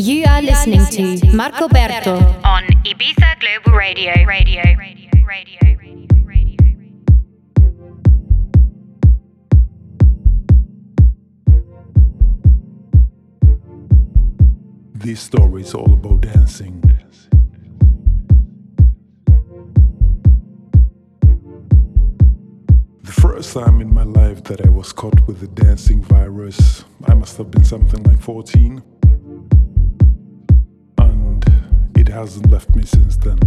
You are listening to Marco Berto on Ibiza Global Radio. Radio. Radio. Radio. This story is all about dancing. The first time in my life that I was caught with the dancing virus, I must have been something like 14. Hasn't left me since then.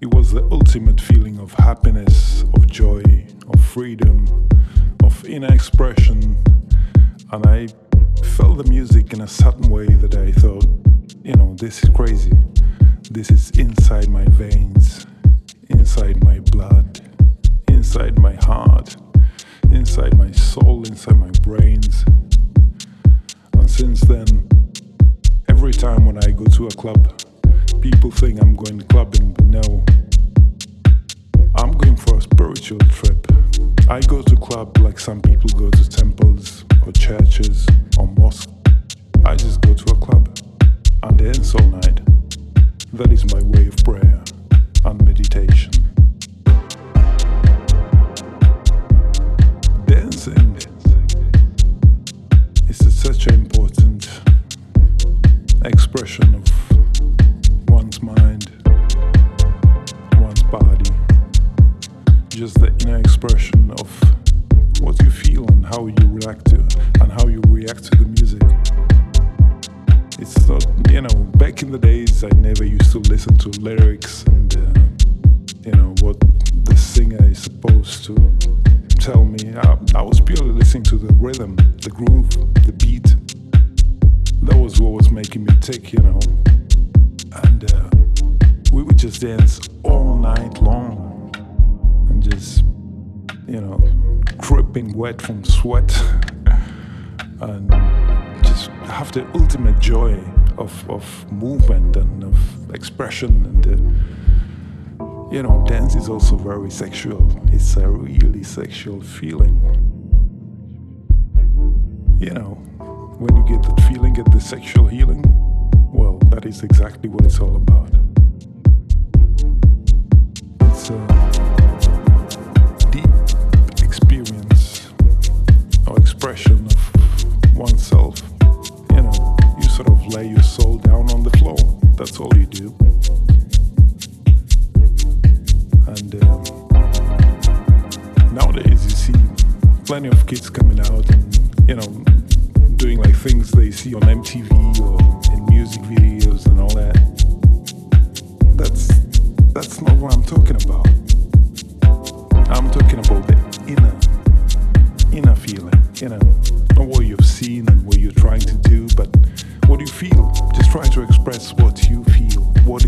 It was the ultimate feeling of happiness, of joy, of freedom, of inner expression. And I felt the music in a certain way that I thought, you know, this is crazy. This is inside my veins, inside my blood, inside my heart, inside my soul, inside my brains. And since then, every time when I go to a club, people think I'm going clubbing, but no. I'm going for a spiritual trip. I go to club like some people go to temples or churches or mosques. I just go to a club and dance all night. That is my of, movement and of expression and uh, you know dance is also very sexual. It's a really sexual feeling. You know when you get that feeling get the sexual healing well that is exactly what it's all about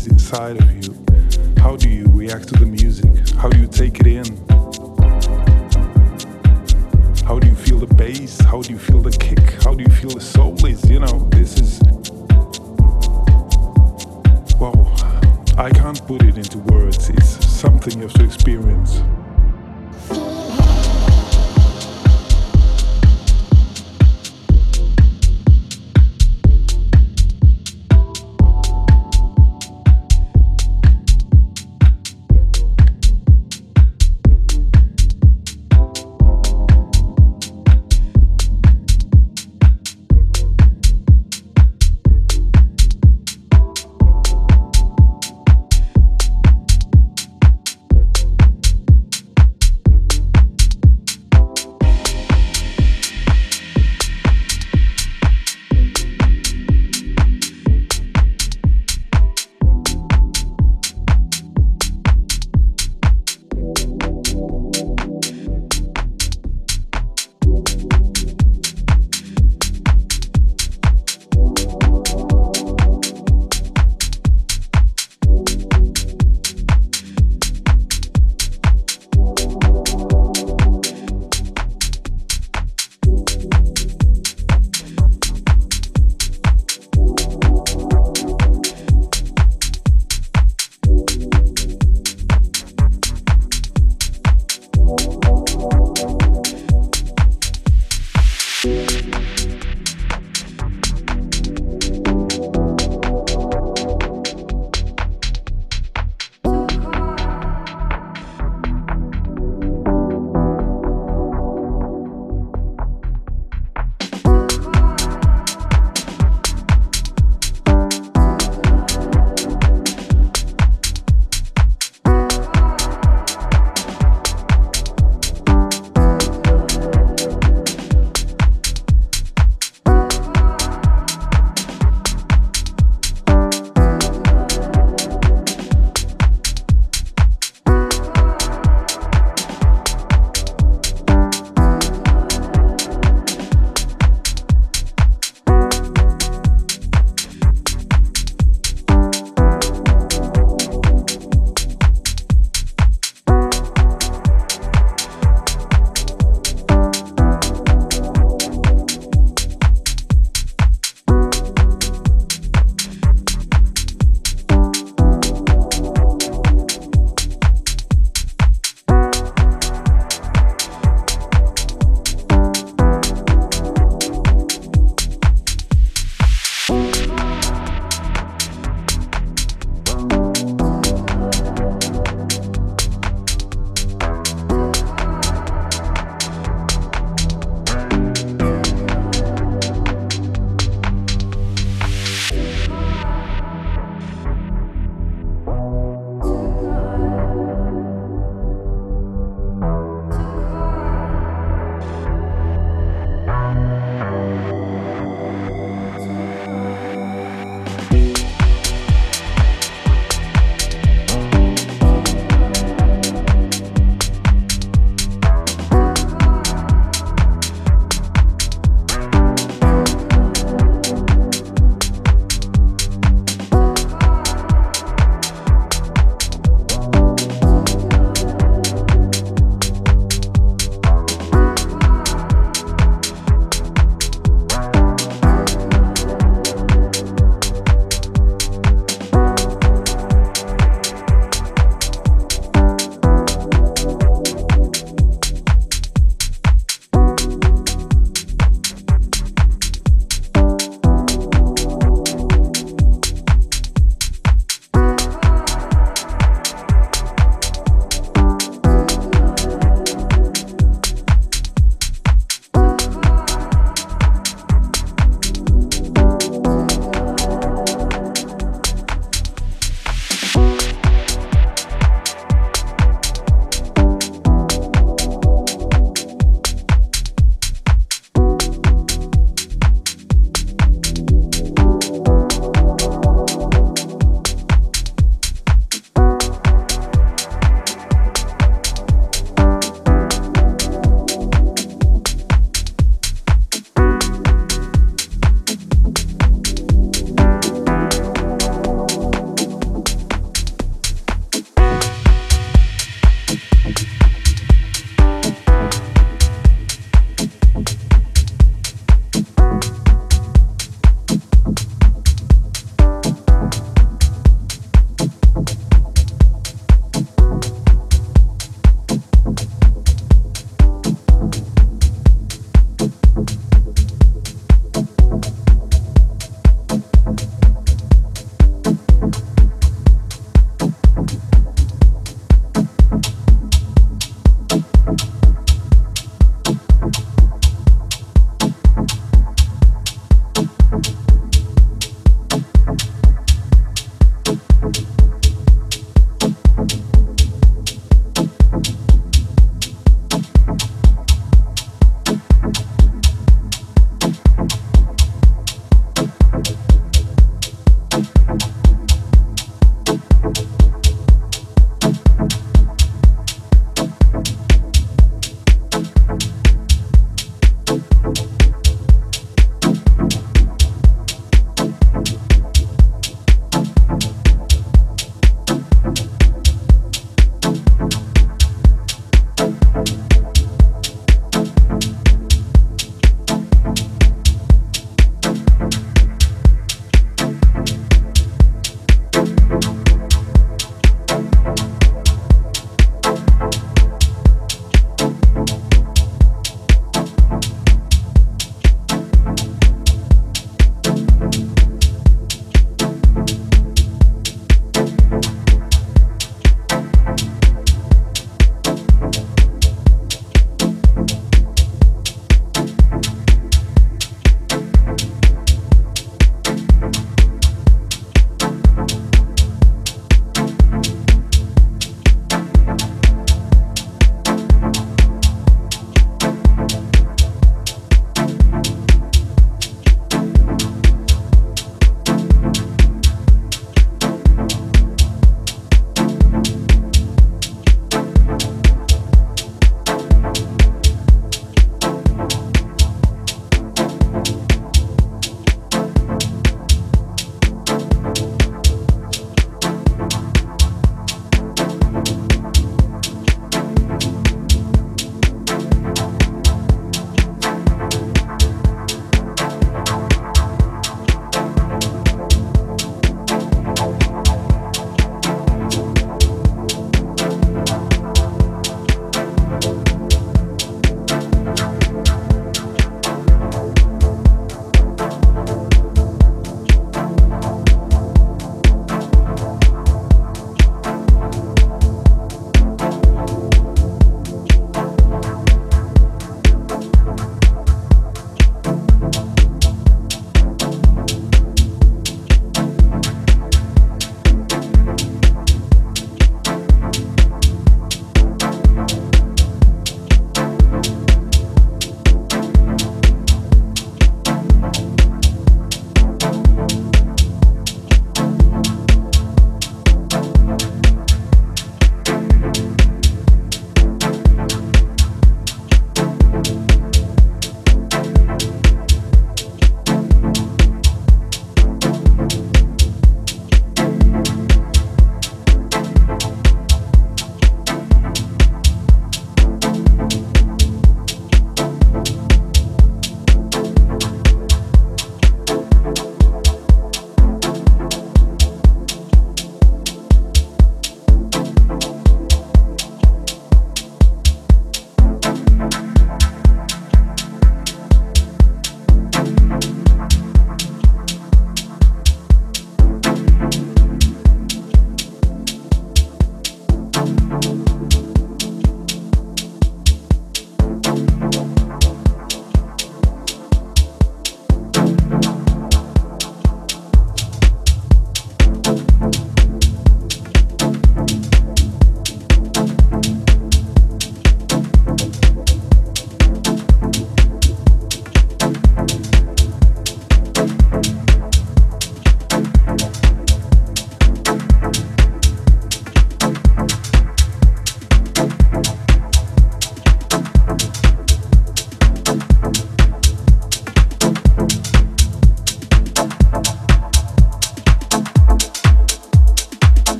is inside of you. How do you react to the music? How do you take it in? How do you feel the bass? How do you feel the kick? How do you feel the soul is? You know, this is. Well, I can't put it into words. It's something you have to experience.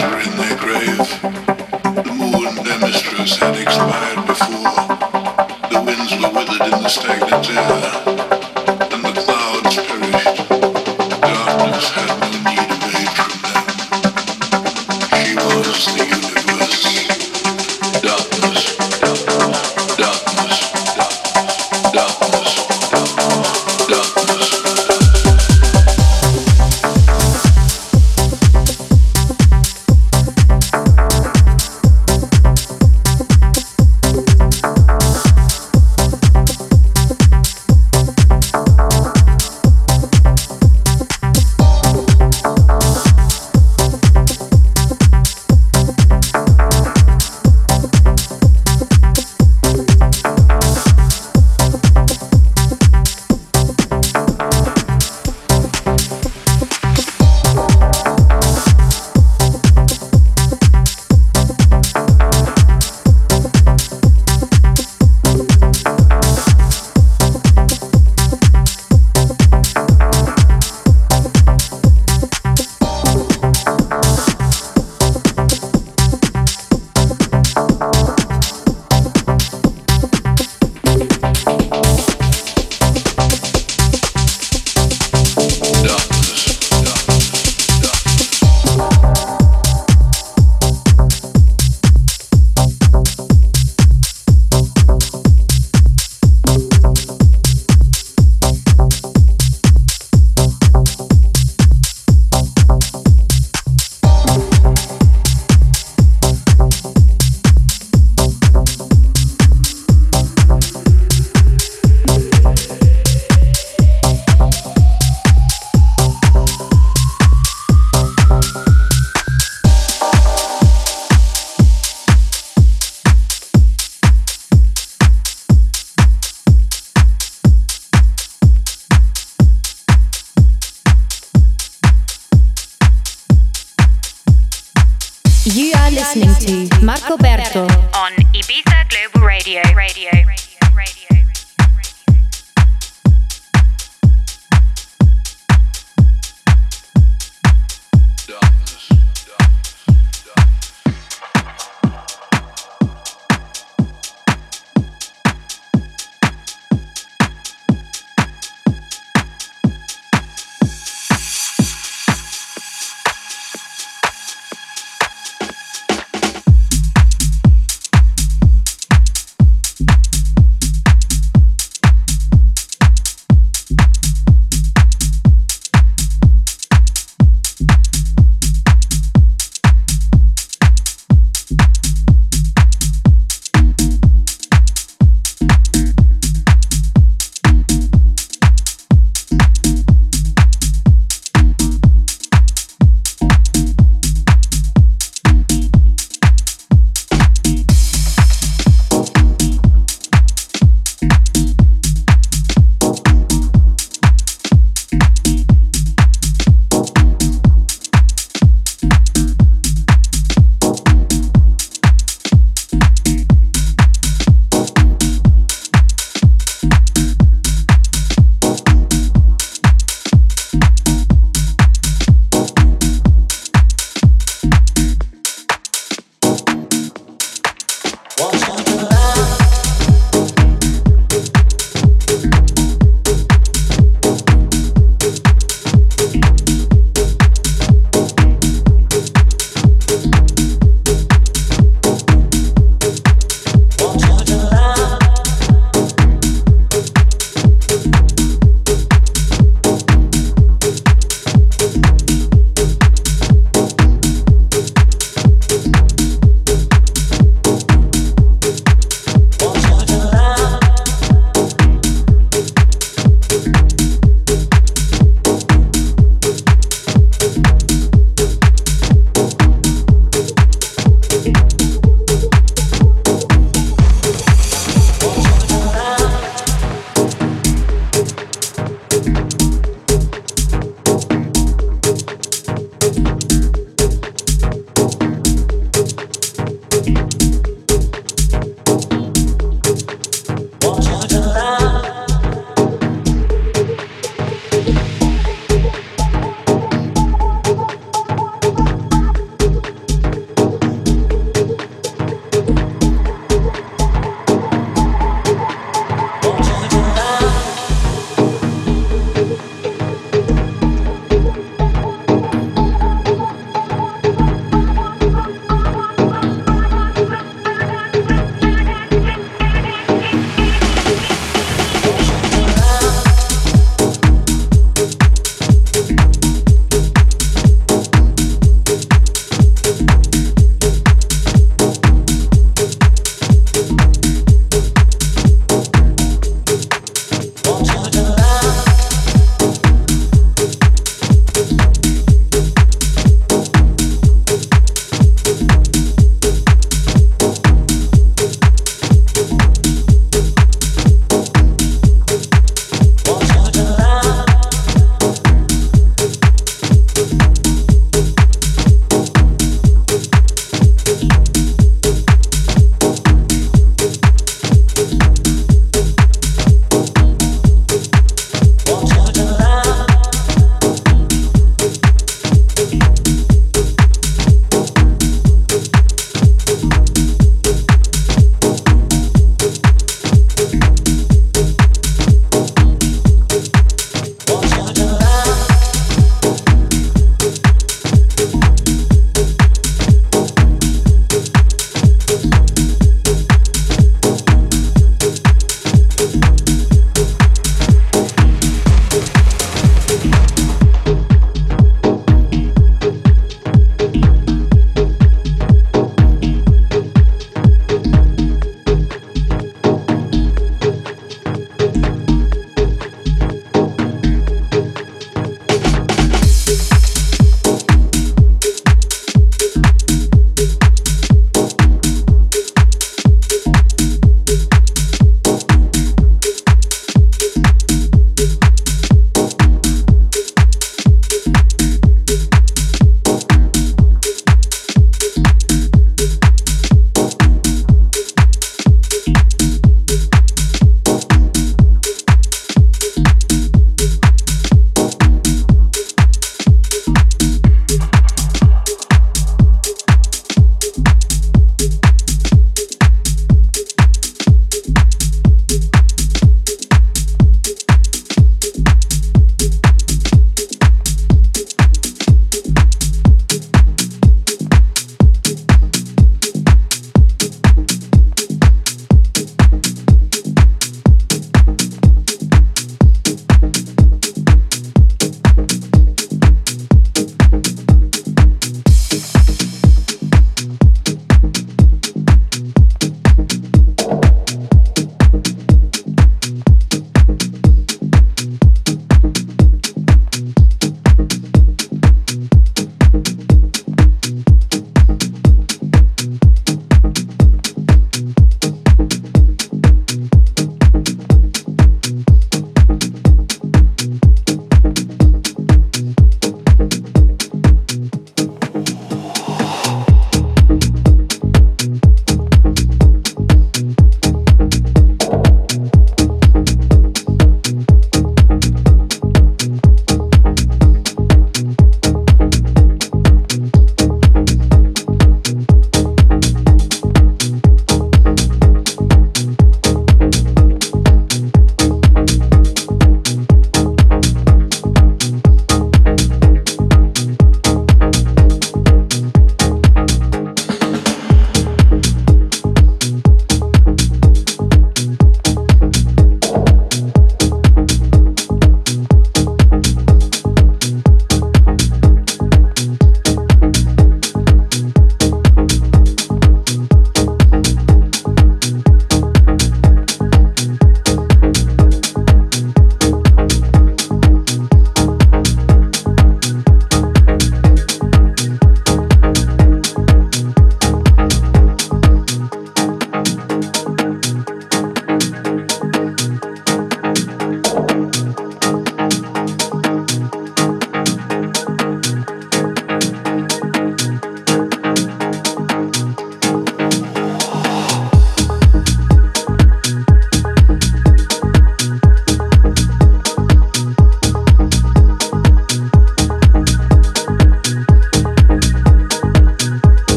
monster in their grave. The moon, their mistress, had expired. Watch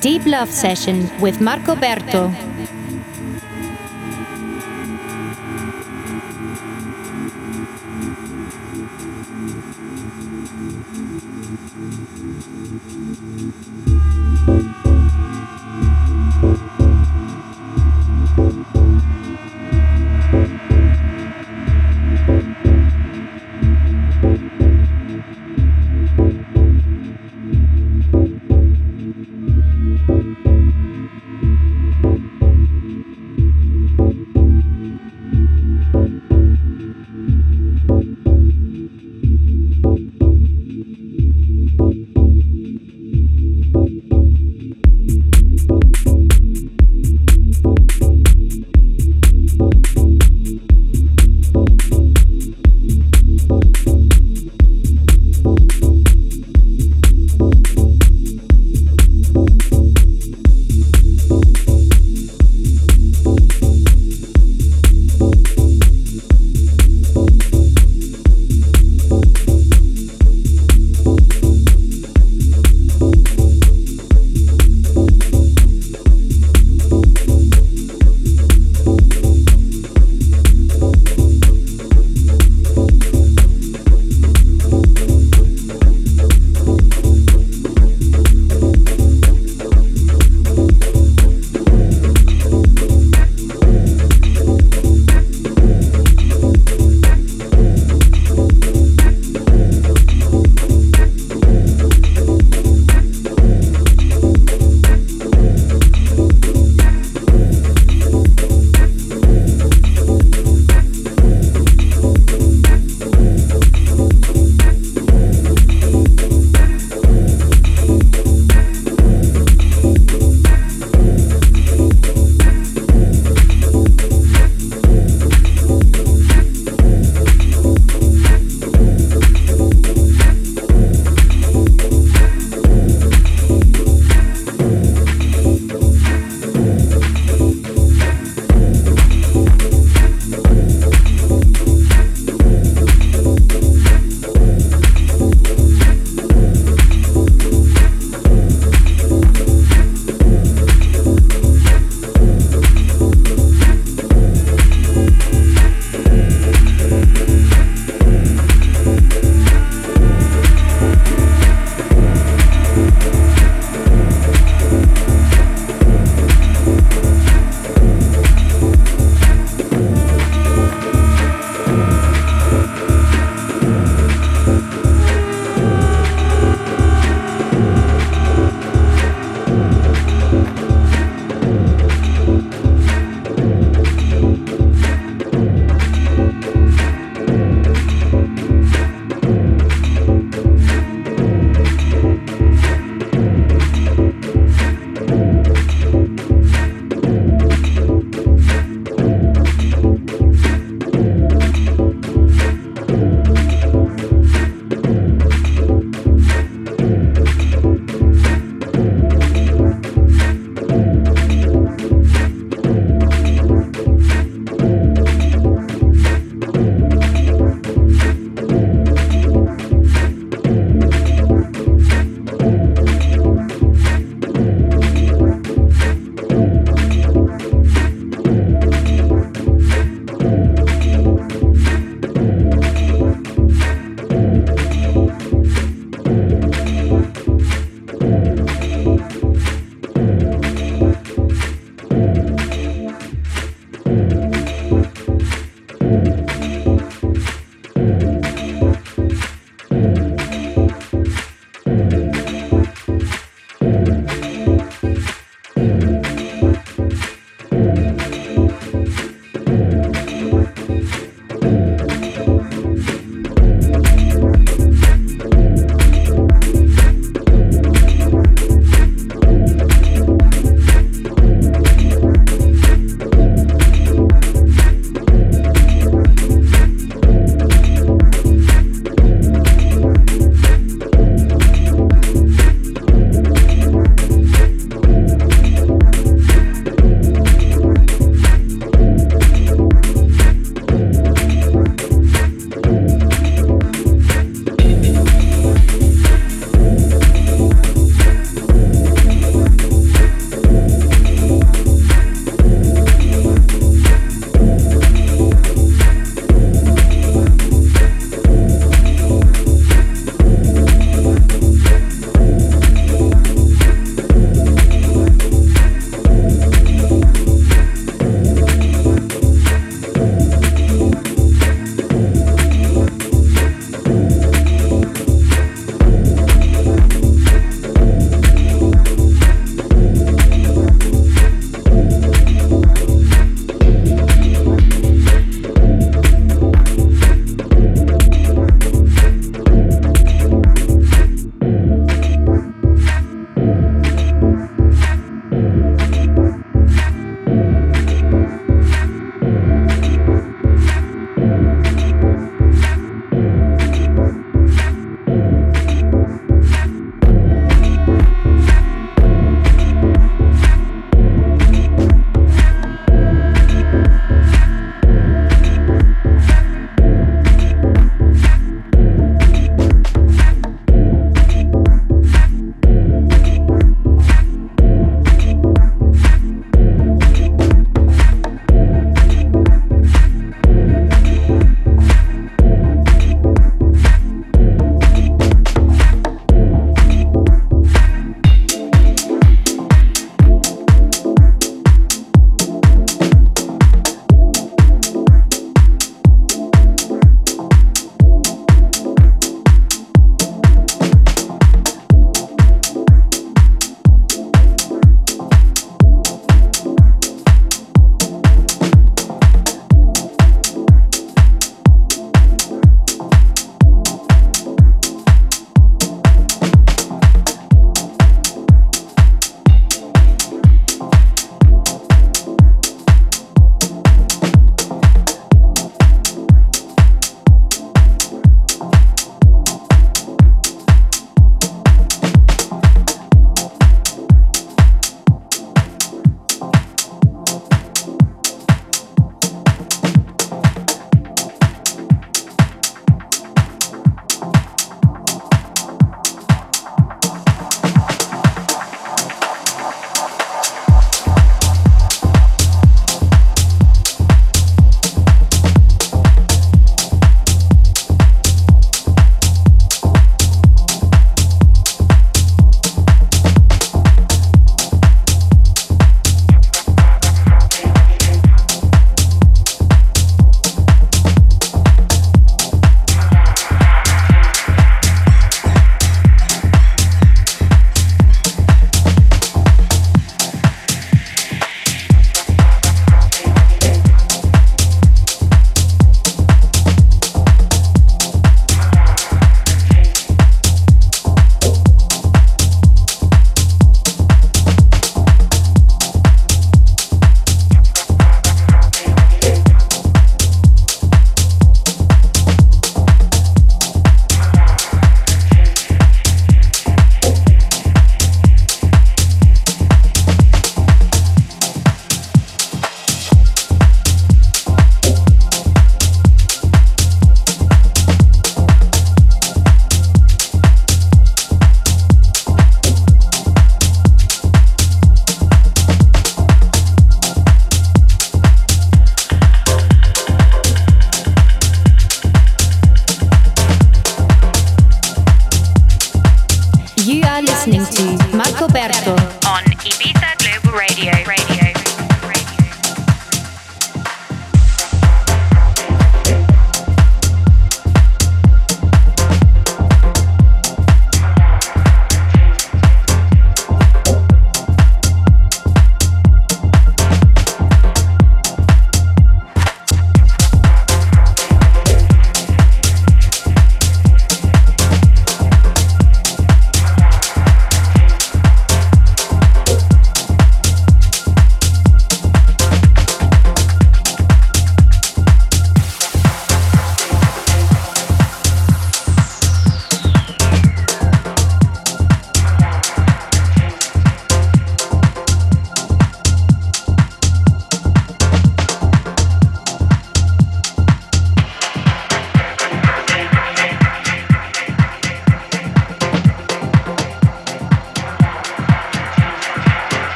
Deep Love Session with Marco Berto.